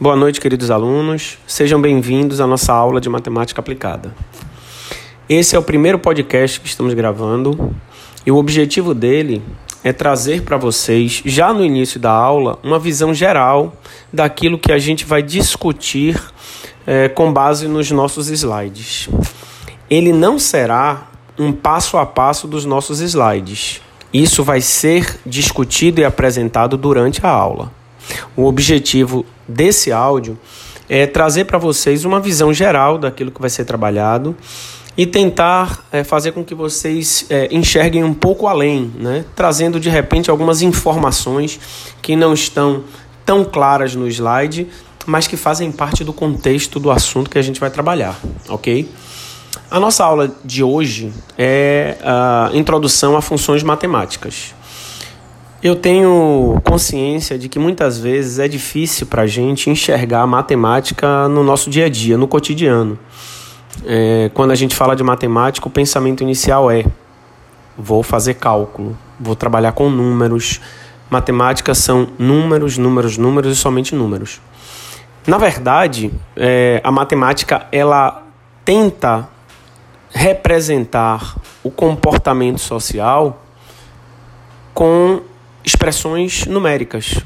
Boa noite, queridos alunos. Sejam bem-vindos à nossa aula de matemática aplicada. Esse é o primeiro podcast que estamos gravando e o objetivo dele é trazer para vocês, já no início da aula, uma visão geral daquilo que a gente vai discutir é, com base nos nossos slides. Ele não será um passo a passo dos nossos slides. Isso vai ser discutido e apresentado durante a aula. O objetivo desse áudio é trazer para vocês uma visão geral daquilo que vai ser trabalhado e tentar é, fazer com que vocês é, enxerguem um pouco além, né? trazendo de repente algumas informações que não estão tão claras no slide, mas que fazem parte do contexto do assunto que a gente vai trabalhar, ok? A nossa aula de hoje é a introdução a funções matemáticas. Eu tenho consciência de que muitas vezes é difícil para a gente enxergar a matemática no nosso dia a dia, no cotidiano. É, quando a gente fala de matemática, o pensamento inicial é: vou fazer cálculo, vou trabalhar com números. Matemática são números, números, números e somente números. Na verdade, é, a matemática ela tenta representar o comportamento social com expressões numéricas.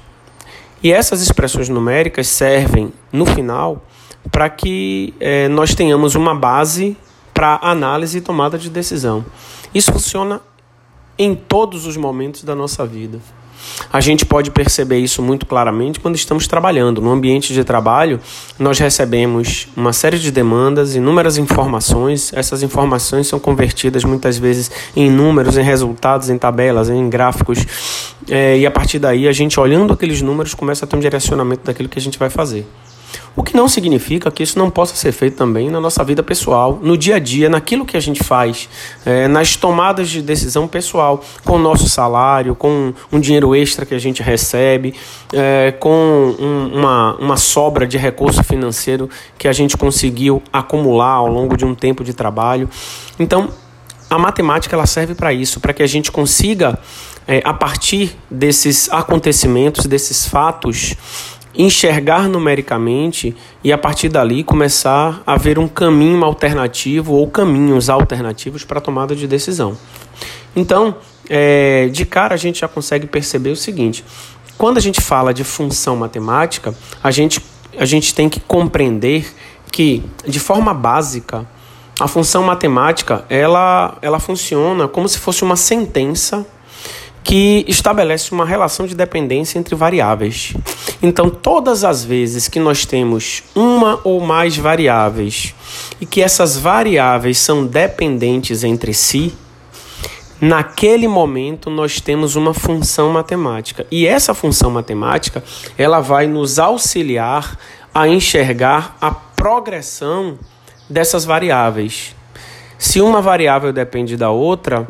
E essas expressões numéricas servem, no final, para que é, nós tenhamos uma base para análise e tomada de decisão. Isso funciona em todos os momentos da nossa vida. A gente pode perceber isso muito claramente quando estamos trabalhando. No ambiente de trabalho, nós recebemos uma série de demandas, inúmeras informações. Essas informações são convertidas muitas vezes em números, em resultados, em tabelas, em gráficos. É, e a partir daí, a gente olhando aqueles números começa a ter um direcionamento daquilo que a gente vai fazer. O que não significa que isso não possa ser feito também na nossa vida pessoal, no dia a dia, naquilo que a gente faz, é, nas tomadas de decisão pessoal, com o nosso salário, com um dinheiro extra que a gente recebe, é, com um, uma, uma sobra de recurso financeiro que a gente conseguiu acumular ao longo de um tempo de trabalho. Então, a matemática ela serve para isso, para que a gente consiga, é, a partir desses acontecimentos, desses fatos, enxergar numericamente e a partir dali começar a ver um caminho alternativo ou caminhos alternativos para a tomada de decisão. Então, é, de cara a gente já consegue perceber o seguinte: quando a gente fala de função matemática, a gente, a gente tem que compreender que, de forma básica, a função matemática ela, ela funciona como se fosse uma sentença que estabelece uma relação de dependência entre variáveis. Então, todas as vezes que nós temos uma ou mais variáveis e que essas variáveis são dependentes entre si, naquele momento nós temos uma função matemática. E essa função matemática, ela vai nos auxiliar a enxergar a progressão dessas variáveis. Se uma variável depende da outra,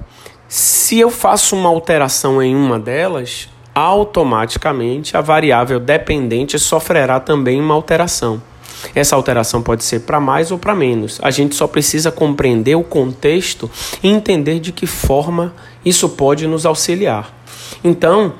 se eu faço uma alteração em uma delas, automaticamente a variável dependente sofrerá também uma alteração. Essa alteração pode ser para mais ou para menos. A gente só precisa compreender o contexto e entender de que forma isso pode nos auxiliar. Então,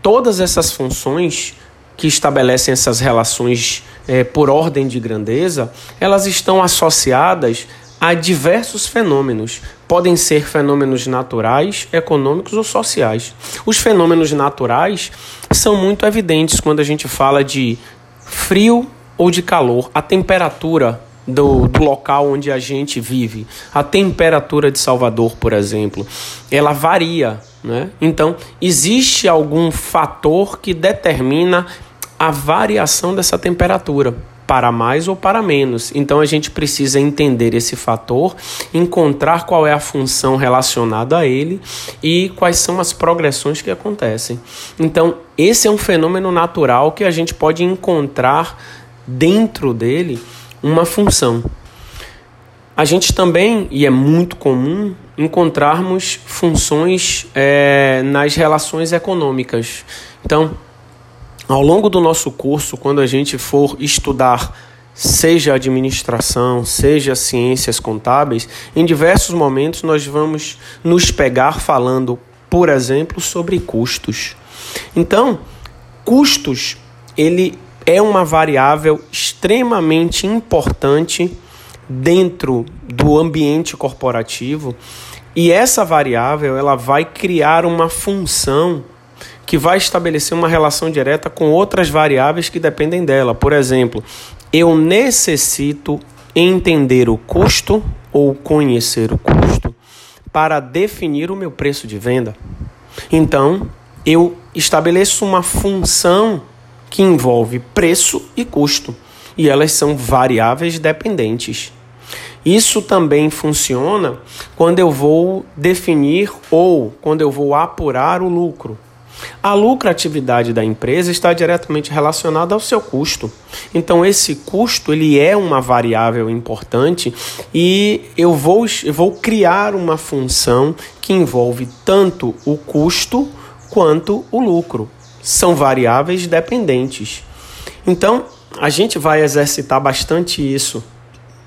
todas essas funções que estabelecem essas relações é, por ordem de grandeza, elas estão associadas a diversos fenômenos. Podem ser fenômenos naturais, econômicos ou sociais. Os fenômenos naturais são muito evidentes quando a gente fala de frio ou de calor, a temperatura do, do, local onde a gente vive. A temperatura de Salvador, por exemplo, ela varia. Né? Então, existe algum fator que determina a variação dessa temperatura para mais ou para menos. Então a gente precisa entender esse fator, encontrar qual é a função relacionada a ele e quais são as progressões que acontecem. Então, esse é um fenômeno natural que a gente pode encontrar dentro dele uma função. A gente também, e é muito comum, encontrarmos funções é, nas relações econômicas. Então, ao longo do nosso curso, quando a gente for estudar seja administração, seja ciências contábeis, em diversos momentos nós vamos nos pegar falando, por exemplo, sobre custos. Então, custos, ele é uma variável extremamente importante dentro do ambiente corporativo e essa variável ela vai criar uma função que vai estabelecer uma relação direta com outras variáveis que dependem dela. Por exemplo, eu necessito entender o custo ou conhecer o custo para definir o meu preço de venda. Então, eu estabeleço uma função que envolve preço e custo, e elas são variáveis dependentes. Isso também funciona quando eu vou definir ou quando eu vou apurar o lucro. A lucratividade da empresa está diretamente relacionada ao seu custo. Então esse custo ele é uma variável importante e eu vou, eu vou criar uma função que envolve tanto o custo quanto o lucro. São variáveis dependentes. Então a gente vai exercitar bastante isso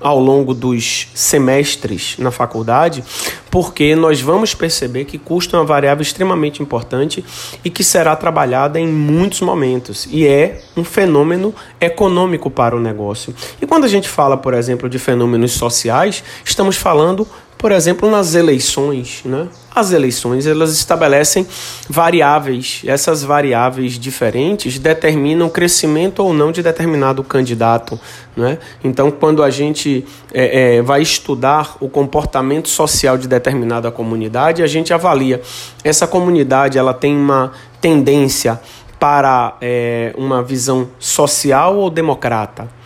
ao longo dos semestres na faculdade, porque nós vamos perceber que custo é uma variável extremamente importante e que será trabalhada em muitos momentos e é um fenômeno econômico para o negócio. E quando a gente fala, por exemplo, de fenômenos sociais, estamos falando por exemplo, nas eleições, né? As eleições elas estabelecem variáveis. Essas variáveis diferentes determinam o crescimento ou não de determinado candidato, né? Então, quando a gente é, é, vai estudar o comportamento social de determinada comunidade, a gente avalia essa comunidade ela tem uma tendência para é, uma visão social ou democrata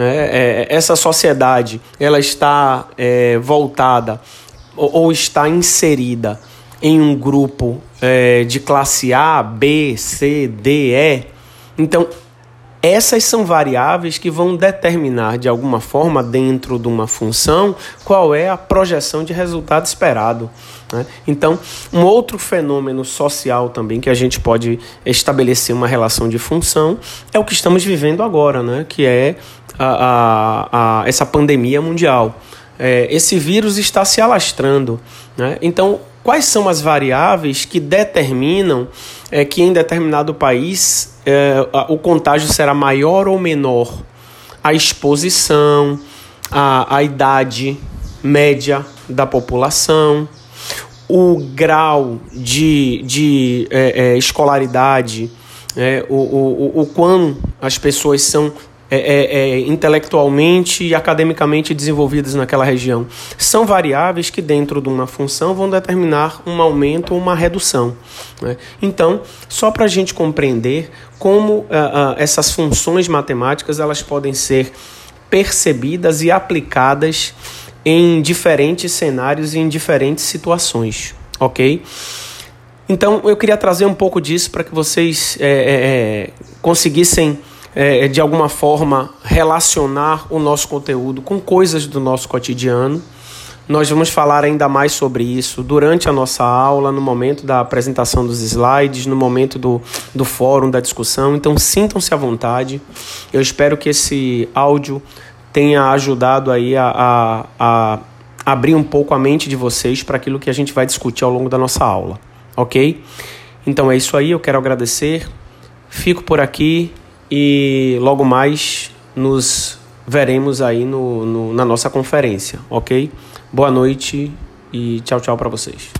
é, é, essa sociedade ela está é, voltada ou, ou, está inserida em um grupo é, de classe A, B, C, D, E. Então, essas são variáveis que vão determinar de alguma forma, dentro de uma função, qual é a projeção de resultado esperado. Né? Então, um outro fenômeno social também que a gente pode estabelecer uma relação de função é o que estamos vivendo agora, né? que é a, a, a essa pandemia mundial. É, esse vírus está se alastrando. Né? Então, quais são as variáveis que determinam é, que em determinado país é, o contágio será maior ou menor? A exposição, a, a idade média da população, o grau de, de é, é, escolaridade, é, o, o, o quão as pessoas são é, é, é, intelectualmente e academicamente desenvolvidas naquela região. São variáveis que, dentro de uma função, vão determinar um aumento ou uma redução. Né? Então, só para a gente compreender como uh, uh, essas funções matemáticas elas podem ser percebidas e aplicadas em diferentes cenários e em diferentes situações, ok? Então, eu queria trazer um pouco disso para que vocês é, é, é conseguissem é, de alguma forma relacionar o nosso conteúdo com coisas do nosso cotidiano. Nós vamos falar ainda mais sobre isso durante a nossa aula, no momento da apresentação dos slides, no momento do, do fórum, da discussão. Então, sintam-se à vontade. Eu espero que esse áudio tenha ajudado aí a, a, a abrir um pouco a mente de vocês para aquilo que a gente vai discutir ao longo da nossa aula, ok? Então é isso aí, eu quero agradecer. Fico por aqui e logo mais nos veremos aí no, no, na nossa conferência, ok? Boa noite e tchau, tchau para vocês.